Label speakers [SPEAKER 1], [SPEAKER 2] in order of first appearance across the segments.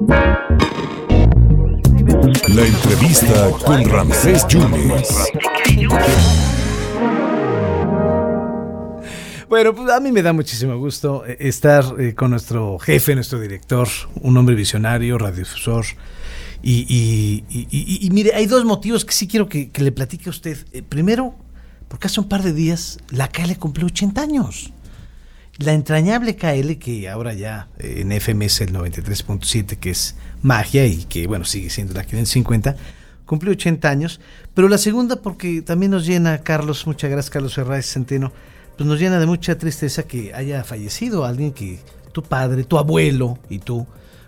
[SPEAKER 1] La entrevista con Ramsés Yunes.
[SPEAKER 2] Bueno, pues a mí me da muchísimo gusto eh, estar eh, con nuestro jefe, nuestro director, un hombre visionario, radiodifusor. Y, y, mire, hay dos motivos que sí quiero que, le platique a usted. Eh, primero, porque hace un par de días la KL cumplió 80 años. La entrañable KL, que ahora ya en FM es el 93.7, que es magia y que, bueno, sigue siendo la 550, cumplió 80 años. Pero la segunda, porque también nos llena, Carlos, muchas gracias, Carlos Herráez Centeno pues nos llena de mucha tristeza que haya fallecido alguien que tu padre, tu abuelo y tú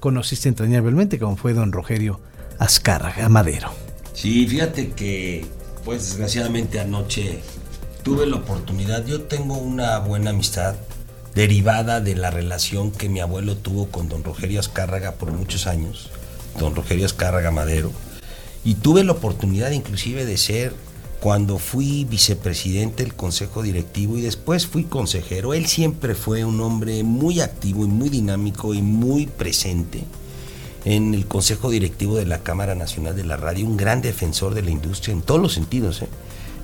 [SPEAKER 2] conociste entrañablemente, como fue don Rogerio Azcárraga Madero.
[SPEAKER 3] Sí, fíjate que, pues desgraciadamente anoche tuve la oportunidad, yo tengo una buena amistad derivada de la relación que mi abuelo tuvo con don Rogerio Azcárraga por muchos años, don Rogerio Azcárraga Madero, y tuve la oportunidad inclusive de ser cuando fui vicepresidente del Consejo Directivo y después fui consejero, él siempre fue un hombre muy activo y muy dinámico y muy presente en el Consejo Directivo de la Cámara Nacional de la Radio, un gran defensor de la industria en todos los sentidos, ¿eh?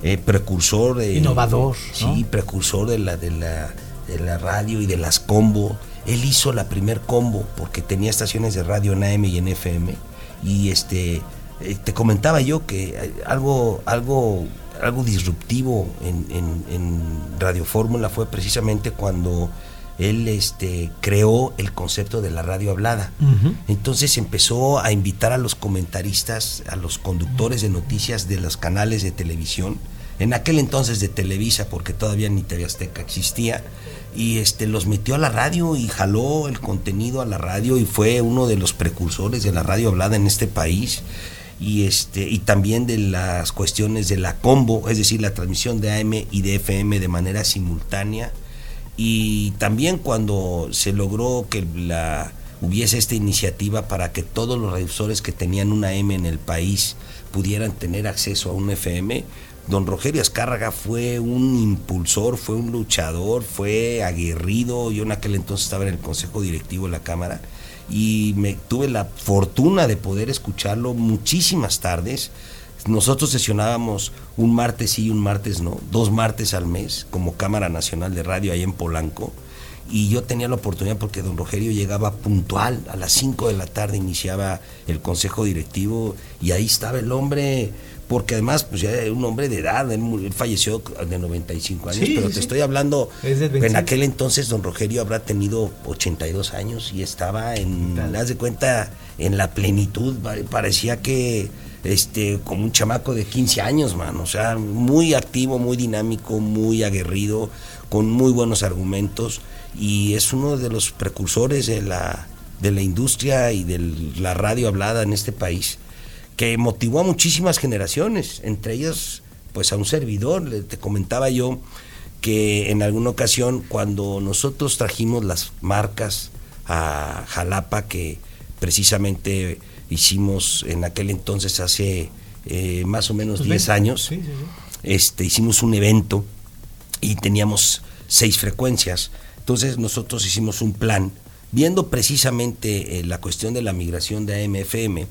[SPEAKER 3] Eh, precursor de...
[SPEAKER 2] Innovador.
[SPEAKER 3] Sí, precursor de la, de, la, de la radio y de las combo. Él hizo la primer combo porque tenía estaciones de radio en AM y en FM y este eh, te comentaba yo que eh, algo, algo, algo disruptivo en, en, Radio Fórmula fue precisamente cuando él este, creó el concepto de la radio hablada. Entonces empezó a invitar a los comentaristas, a los conductores de noticias de los canales de televisión, en aquel entonces de Televisa, porque todavía ni TV Azteca existía, y este, los metió a la radio y jaló el contenido a la radio y fue uno de los precursores de la radio hablada en este país y este y también de las cuestiones de la combo, es decir, la transmisión de AM y de FM de manera simultánea. Y también cuando se logró que la hubiese esta iniciativa para que todos los radiodifusores que tenían una M en el país pudieran tener acceso a un FM, don Rogerio Azcárraga fue un impulsor, fue un luchador, fue aguerrido, yo en aquel entonces estaba en el consejo directivo de la Cámara, y me tuve la fortuna de poder escucharlo muchísimas tardes. Nosotros sesionábamos un martes sí y un martes no, dos martes al mes como Cámara Nacional de Radio ahí en Polanco. Y yo tenía la oportunidad porque don Rogerio llegaba puntual, a las 5 de la tarde iniciaba el consejo directivo y ahí estaba el hombre porque además pues ya era un hombre de edad, él, falleció de 95 años, pero te estoy hablando, en aquel entonces don Rogerio habrá tenido 82 años y estaba en, haz de cuenta, en la plenitud, parecía que este como un chamaco de 15 años, man, o sea, muy activo, muy dinámico, muy aguerrido, con muy buenos argumentos y es uno de los precursores de la de la industria y de la radio hablada en este país que motivó a muchísimas generaciones, entre ellas pues a un servidor, te comentaba yo que en alguna ocasión cuando nosotros trajimos las marcas a Jalapa que precisamente hicimos en aquel entonces hace eh, más o menos 10 años, Este, hicimos un evento y teníamos seis frecuencias. Entonces nosotros hicimos un plan, viendo precisamente eh, la cuestión de la migración de AMFM,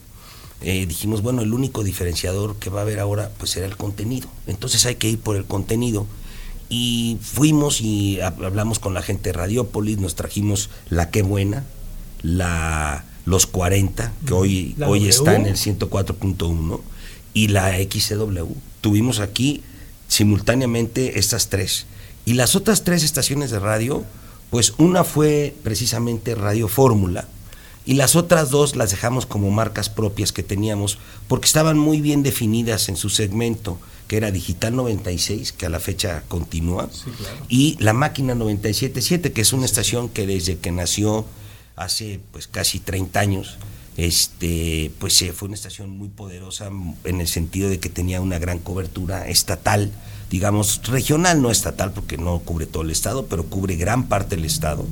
[SPEAKER 3] eh, dijimos, bueno, el único diferenciador que va a haber ahora pues será el contenido. Entonces hay que ir por el contenido. Y fuimos y hablamos con la gente de Radiópolis, nos trajimos la que buena, la los 40, que hoy, hoy está en el 104.1, y la XCW. Tuvimos aquí simultáneamente estas tres. Y las otras tres estaciones de radio, pues una fue precisamente Radio Fórmula, y las otras dos las dejamos como marcas propias que teníamos porque estaban muy bien definidas en su segmento, que era Digital 96, que a la fecha continúa, y la Máquina 977, que es una estación que desde que nació hace pues casi 30 años, este, pues fue una estación muy poderosa en el sentido de que tenía una gran cobertura estatal digamos, regional, no estatal, porque no cubre todo el estado, pero cubre gran parte del estado.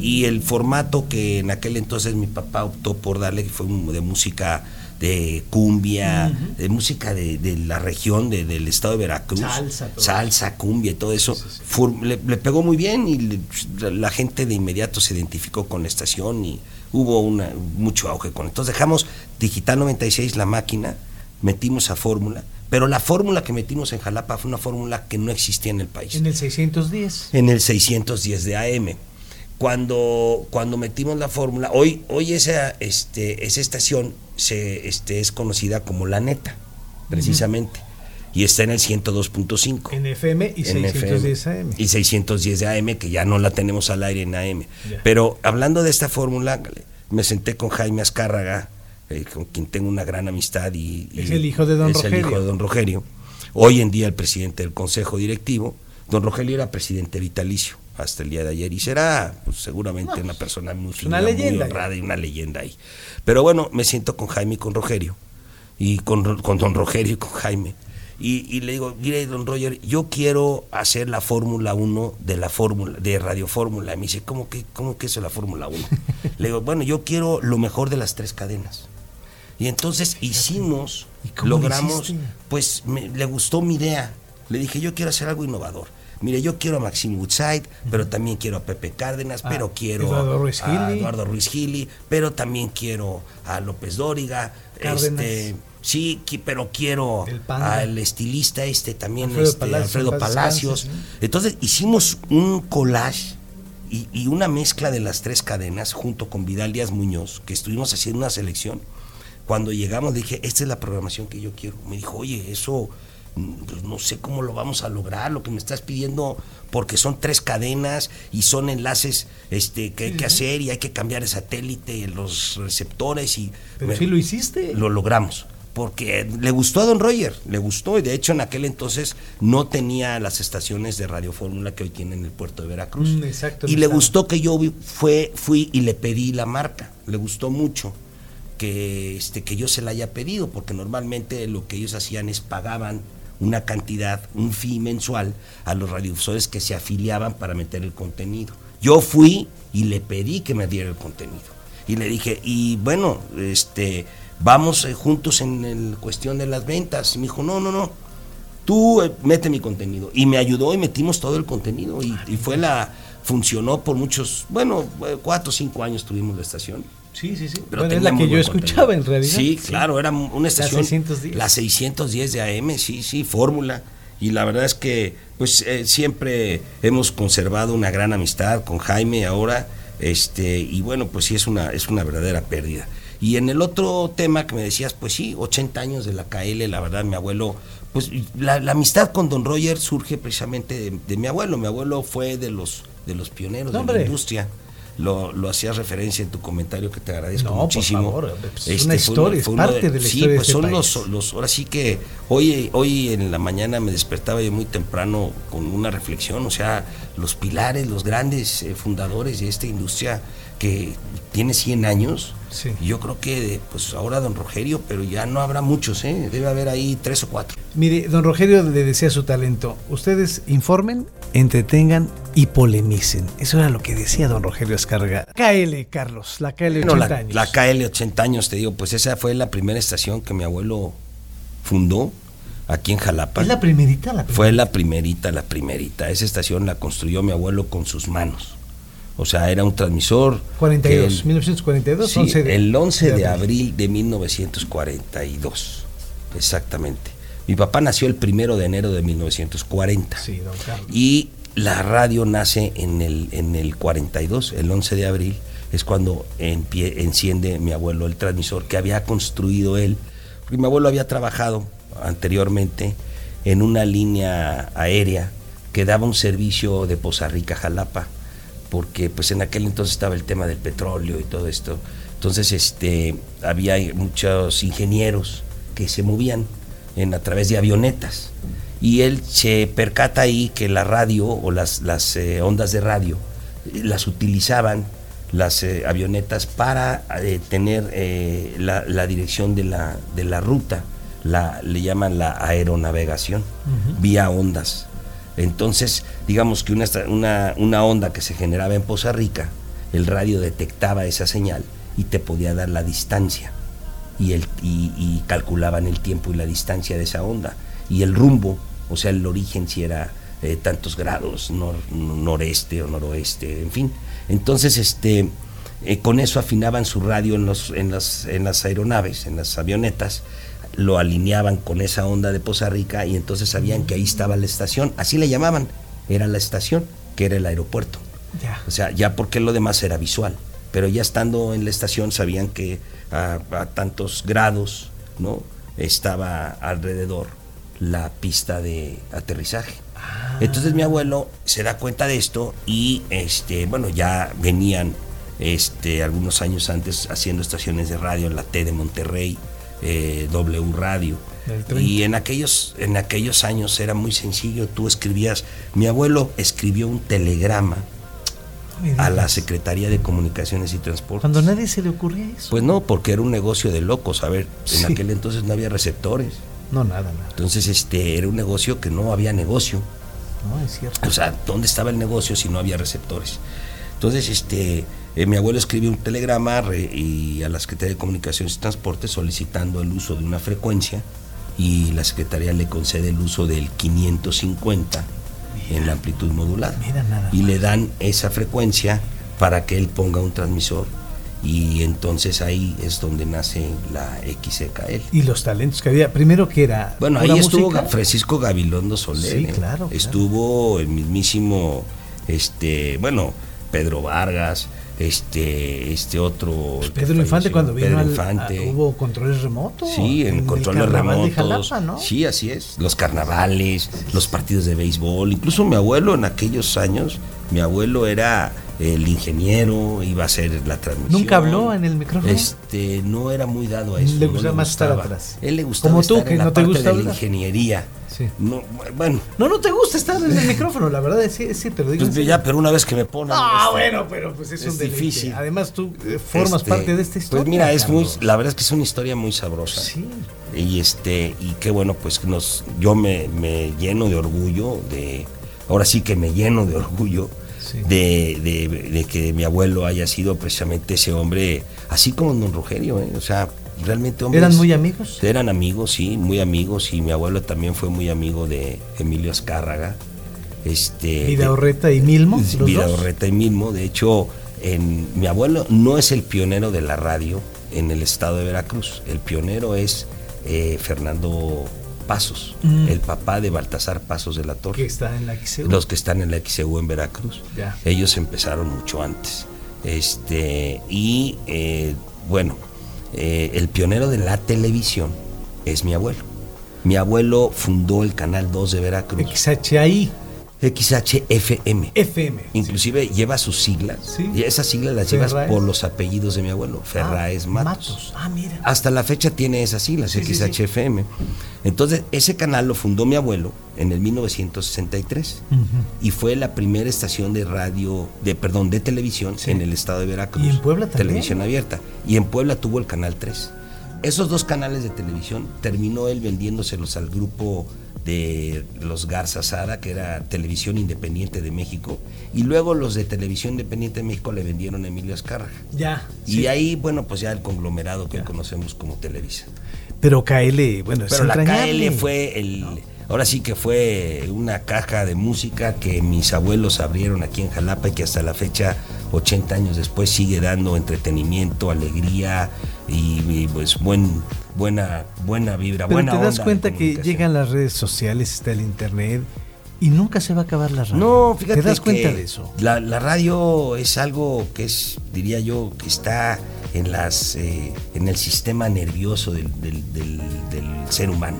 [SPEAKER 3] Y el formato que en aquel entonces mi papá optó por darle fue de música de cumbia, de música de, la región del estado de Veracruz, salsa, cumbia y todo eso, le, pegó muy bien y la gente de inmediato se identificó con la estación y hubo una, mucho auge con. Entonces dejamos Digital 96, la máquina, metimos a fórmula, pero la fórmula que metimos en Jalapa fue una fórmula que no existía en el país.
[SPEAKER 2] En el 610.
[SPEAKER 3] En el 610 de AM. Cuando, cuando metimos la fórmula, hoy, hoy esa, este, esa estación se, este, es conocida como La Neta, precisamente. Y está en el 102.5.
[SPEAKER 2] En FM y
[SPEAKER 3] En
[SPEAKER 2] 610
[SPEAKER 3] FM,
[SPEAKER 2] AM.
[SPEAKER 3] Y 610 de AM, que ya no la tenemos al aire en AM. Pero hablando de esta fórmula, me senté con Jaime Azcárraga, eh, con quien tengo una gran amistad y, y
[SPEAKER 2] Es el hijo de don
[SPEAKER 3] es el hijo de don Rogelio. Hoy en día el presidente del Consejo Directivo. Don Rogelio era presidente vitalicio hasta el día de ayer y será pues, seguramente una persona muy,
[SPEAKER 2] una
[SPEAKER 3] honrada y una leyenda ahí. Pero bueno, me siento con Jaime y con Rogelio y con, don Rogelio y con Jaime. Y, y le digo, mire, don Roger, yo quiero hacer la Fórmula 1 de la Fórmula, de Radio Fórmula. Y me dice, ¿cómo que, cómo que eso es la Fórmula 1? le digo, bueno, yo quiero lo mejor de las tres cadenas. Y entonces hicimos,
[SPEAKER 2] ¿Y cómo lo
[SPEAKER 3] logramos, pues me- le gustó mi idea. Le dije, yo quiero hacer algo innovador. Mire, yo quiero a Maxim Woodside, pero también quiero a Pepe Cárdenas,
[SPEAKER 2] Ah,
[SPEAKER 3] pero quiero
[SPEAKER 2] Eduardo Ruiz
[SPEAKER 3] a. Eduardo Ruiz Gili, pero también quiero a López Dóriga,
[SPEAKER 2] Cárdenas.
[SPEAKER 3] este, sí, pero quiero al estilista este también,
[SPEAKER 2] Alfredo
[SPEAKER 3] este,
[SPEAKER 2] Palacios,
[SPEAKER 3] Alfredo Palacios. Entonces hicimos un collage y, y una mezcla de las tres cadenas junto con Vidal Díaz Muñoz, que estuvimos haciendo una selección. Cuando llegamos dije, esta es la programación que yo quiero. Me dijo, oye, eso mm, pues, no sé cómo lo vamos a lograr, lo que me estás pidiendo, porque son tres cadenas y son enlaces este, que hay que hacer y hay que cambiar el satélite, los receptores y...
[SPEAKER 2] Pero
[SPEAKER 3] me-
[SPEAKER 2] sí lo hiciste.
[SPEAKER 3] lo logramos. Porque le gustó a Don Roger, le gustó, y de hecho en aquel entonces no tenía las estaciones de Radio Fórmula que hoy tiene en el puerto de Veracruz.
[SPEAKER 2] Mm, exacto,
[SPEAKER 3] y le gustó que yo fue, fui y le pedí la marca, le gustó mucho que, este, que yo se la haya pedido, porque normalmente lo que ellos hacían es pagaban una cantidad, un fee mensual a los radiodifusores que se afiliaban para meter el contenido. Yo fui y le pedí que me diera el contenido. Y le dije, y bueno, este, vamos eh, juntos en el cuestión de las ventas. Y me dijo, no, no, no, tú eh, mete mi contenido. Y me ayudó y metimos todo el contenido. Y, y fue la, funcionó por muchos, bueno, eh, cuatro o cinco años tuvimos la estación.
[SPEAKER 2] Sí, sí, sí.
[SPEAKER 3] Pero
[SPEAKER 2] Bueno, es la que yo escuchaba
[SPEAKER 3] contenido.
[SPEAKER 2] en realidad.
[SPEAKER 3] Sí, claro, era una estación.
[SPEAKER 2] 610.
[SPEAKER 3] La 610 de AM, sí, sí, fórmula. Y la verdad es que, pues, eh, siempre hemos conservado una gran amistad con Jaime ahora. Este, y bueno, pues sí, es una, es una verdadera pérdida. Y en el otro tema que me decías, pues sí, 80 años de la KL, la verdad, mi abuelo, pues la, la amistad con Don Roger surge precisamente de, de mi abuelo. Mi abuelo fue de los, de los pioneros de la industria. Lo, lo hacías referencia en tu comentario que te agradezco
[SPEAKER 2] No, por
[SPEAKER 3] muchísimo.
[SPEAKER 2] favor, pues, es
[SPEAKER 3] Este,
[SPEAKER 2] una
[SPEAKER 3] fue
[SPEAKER 2] historia, es
[SPEAKER 3] fue uno
[SPEAKER 2] parte de la
[SPEAKER 3] sí,
[SPEAKER 2] historia de
[SPEAKER 3] pues
[SPEAKER 2] este
[SPEAKER 3] son
[SPEAKER 2] país.
[SPEAKER 3] los, los, ahora sí que hoy, hoy en la mañana me despertaba yo muy temprano con una reflexión, o sea, los pilares, los grandes eh, fundadores de esta industria que tiene 100 años.
[SPEAKER 2] Sí.
[SPEAKER 3] Yo creo que pues ahora don Rogerio, pero ya no habrá muchos, ¿eh? debe haber ahí tres o cuatro.
[SPEAKER 2] Mire, don Rogelio le decía su talento. Ustedes informen, entretengan y polemicen. Eso era lo que decía don Rogelio Escarga. KL, Carlos, la KL 80
[SPEAKER 3] No, la,
[SPEAKER 2] años.
[SPEAKER 3] la KL 80 años, te digo, pues esa fue la primera estación que mi abuelo fundó aquí en Jalapa.
[SPEAKER 2] Es la primerita, la
[SPEAKER 3] Fue la primerita, la primerita. Esa estación la construyó mi abuelo con sus manos. O sea, era un transmisor.
[SPEAKER 2] 42,
[SPEAKER 3] que él-
[SPEAKER 2] 1942,
[SPEAKER 3] Sí,
[SPEAKER 2] 11 de-
[SPEAKER 3] el 11 de,
[SPEAKER 2] de
[SPEAKER 3] abril de 1942. Exactamente. Mi papá nació el primero de enero de 1940.
[SPEAKER 2] Sí, don Carlos.
[SPEAKER 3] Y la radio nace en el, en el 42, el 11 de abril, es cuando empie- enciende mi abuelo el transmisor que había construido él. Porque mi abuelo había trabajado anteriormente en una línea aérea que daba un servicio de Poza Rica Jalapa, porque pues en aquel entonces estaba el tema del petróleo y todo esto. Entonces este, había muchos ingenieros que se movían en, a través de avionetas y él se percata ahí que la radio o las, las eh, ondas de radio eh, las utilizaban las eh, avionetas para eh, tener la, la dirección de la, de la ruta, la, le llaman la aeronavegación, vía ondas. Entonces, digamos que una, una, onda que se generaba en Poza Rica, el radio detectaba esa señal y te podía dar la distancia y, el, y, calculaban el tiempo y la distancia de esa onda y el rumbo, o sea, el origen si era eh, tantos grados, nor- noreste o noroeste, en fin. Entonces, este, eh, con eso afinaban su radio en, los, en, las, en las aeronaves, en las avionetas, lo alineaban con esa onda de Poza Rica y entonces sabían que ahí estaba la estación, así le llamaban, era la estación, que era el aeropuerto. O sea, ya porque lo demás era visual, pero ya estando en la estación sabían que a, tantos grados, ¿no? Estaba alrededor la pista de aterrizaje. Ah. Entonces mi abuelo se da cuenta de esto y este, bueno, ya venían este, algunos años antes haciendo estaciones de radio en la T de Monterrey, eh, W Radio. Y en aquellos, en aquellos años era muy sencillo, tú escribías, mi abuelo escribió un telegrama a la Secretaría de Comunicaciones y Transportes.
[SPEAKER 2] Cuando nadie se le ocurría eso.
[SPEAKER 3] Pues no, porque era un negocio de locos. A ver, en aquel entonces no había receptores.
[SPEAKER 2] No, nada, nada.
[SPEAKER 3] Entonces, este, era un negocio que no había negocio.
[SPEAKER 2] No, es cierto. O
[SPEAKER 3] sea, ¿dónde estaba el negocio si no había receptores? Entonces, este, eh, mi abuelo escribió un telegrama y a la Secretaría de Comunicaciones y Transportes solicitando el uso de una frecuencia y la Secretaría le concede el uso del 550 en la amplitud modulada. y le dan esa frecuencia para que él ponga un transmisor y entonces ahí es donde nace la XCKL.
[SPEAKER 2] Y los talentos que había, primero que era...
[SPEAKER 3] Bueno, ahí estuvo Francisco Gabilondo Soler. Sí, claro, Estuvo el mismísimo, este, bueno, Pedro Vargas, este este otro
[SPEAKER 2] pues Pedro Infante cuando vino al, hubo controles remotos
[SPEAKER 3] sí en, controles remotos sí así es los carnavales los partidos de béisbol incluso mi abuelo en aquellos años mi abuelo era el ingeniero iba a hacer la transmisión.
[SPEAKER 2] ¿Nunca habló en el micrófono?
[SPEAKER 3] Este, no era muy dado a eso.
[SPEAKER 2] Le gustaba más estar atrás.
[SPEAKER 3] Él le gustaba Como tú, que no te gusta de la ingeniería. Sí. No, bueno.
[SPEAKER 2] No, no te gusta estar en el micrófono, la verdad es te lo digo.
[SPEAKER 3] Pues ya, pero una vez que me ponen.
[SPEAKER 2] Ah, este, bueno, pero pues es, un difícil. Además tú eh, formas este, parte de esta historia.
[SPEAKER 3] Pues mira, es muy, la verdad es que es una historia muy sabrosa. Sí. Y este, y qué bueno, pues nos, yo me, me lleno de orgullo de, ahora sí que me lleno de orgullo de, que mi abuelo haya sido precisamente ese hombre, así como don Rogelio, ¿eh? o sea, realmente hombres,
[SPEAKER 2] ¿Eran muy amigos?
[SPEAKER 3] Eran amigos, sí, muy amigos, y mi abuelo también fue muy amigo de Emilio Azcárraga. Este,
[SPEAKER 2] Vida Orreta y Milmo.
[SPEAKER 3] Vida Orreta y Milmo, de hecho, en, mi abuelo no es el pionero de la radio en el estado de Veracruz, el pionero es eh, Fernando Pasos, mm. el papá de Baltasar Pasos de la Torre.
[SPEAKER 2] Que está en la XEU.
[SPEAKER 3] Los que están en la XEU en Veracruz. Ellos empezaron mucho antes. Este, y eh, bueno, eh, el pionero de la televisión es mi abuelo. Mi abuelo fundó el Canal 2 de Veracruz.
[SPEAKER 2] XHI.
[SPEAKER 3] XHFM.
[SPEAKER 2] FM.
[SPEAKER 3] Inclusive lleva sus siglas. Y esas siglas las llevas por los apellidos de mi abuelo, Ferraes ah, Matos.
[SPEAKER 2] Ah, mira.
[SPEAKER 3] Hasta la fecha tiene esas siglas, XHFM. Entonces, ese canal lo fundó mi abuelo en el 1963 y fue la primera estación de radio, de perdón, de televisión en el estado de Veracruz.
[SPEAKER 2] Y en Puebla también.
[SPEAKER 3] Televisión abierta. Y en Puebla tuvo el canal 3. Esos dos canales de televisión terminó él vendiéndoselos al grupo de los Garza Sada, que era Televisión Independiente de México, y luego los de Televisión Independiente de México le vendieron a Emilio Azcárraga.
[SPEAKER 2] Ya.
[SPEAKER 3] Y ahí, bueno, pues ya el conglomerado que conocemos como Televisa.
[SPEAKER 2] Pero KL, bueno,
[SPEAKER 3] Pero la KL fue el... Ahora sí que fue una caja de música que mis abuelos abrieron aquí en Jalapa y que hasta la fecha, 80 años después, sigue dando entretenimiento, alegría y, pues buen, buena, buena vibra,
[SPEAKER 2] Pero
[SPEAKER 3] buena
[SPEAKER 2] te das cuenta que llegan las redes sociales, está el internet y nunca se va a acabar la radio.
[SPEAKER 3] No, fíjate.
[SPEAKER 2] ¿Te das cuenta de eso?
[SPEAKER 3] La, radio es algo que es, diría yo, que está en las eh, en el sistema nervioso del, ser humano.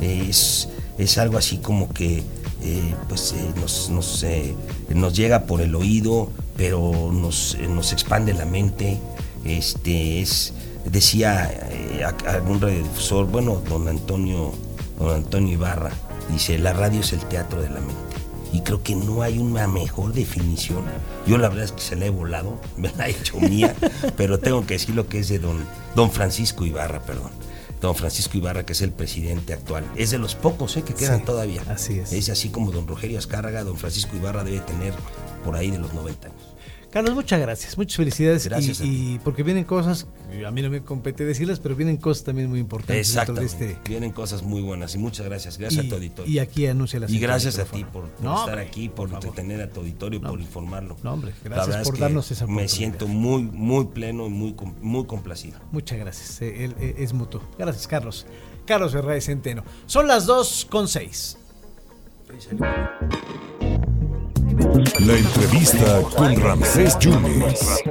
[SPEAKER 3] Es, es algo así como que eh, pues eh, nos, nos, nos, llega por el oído, pero nos, nos expande la mente. Este es decía eh, algún radiodifusor, bueno, don Antonio, don Antonio Ibarra, dice, la radio es el teatro de la mente. Y creo que no hay una mejor definición. Yo la verdad es que se la he volado, me la he hecho mía, pero tengo que decir lo que es de don, don Francisco Ibarra, perdón. Don Francisco Ibarra, que es el presidente actual. Es de los pocos eh, que quedan todavía.
[SPEAKER 2] Así es.
[SPEAKER 3] Es así como don Rogerio Azcárraga, don Francisco Ibarra debe tener por ahí de los 90 años.
[SPEAKER 2] Carlos, muchas gracias, muchas felicidades.
[SPEAKER 3] Gracias
[SPEAKER 2] y, porque vienen cosas, a mí no me compete decirlas, pero vienen cosas también muy importantes dentro de este.
[SPEAKER 3] Vienen cosas muy buenas y muchas gracias. Gracias
[SPEAKER 2] y,
[SPEAKER 3] a tu auditorio.
[SPEAKER 2] y aquí anuncia la
[SPEAKER 3] Y gracias a ti por, por
[SPEAKER 2] No,
[SPEAKER 3] estar
[SPEAKER 2] hombre,
[SPEAKER 3] aquí, por,
[SPEAKER 2] por
[SPEAKER 3] entretener a tu auditorio, por informarlo.
[SPEAKER 2] No, hombre, gracias
[SPEAKER 3] es
[SPEAKER 2] por
[SPEAKER 3] que
[SPEAKER 2] darnos esa
[SPEAKER 3] Me siento muy, muy pleno y muy, muy complacido.
[SPEAKER 2] Muchas gracias, eh, él, eh, es mutuo. Gracias, Carlos. Carlos Herrera Centeno. Son las 2 con 6.
[SPEAKER 1] La entrevista con Ramsés Yunes.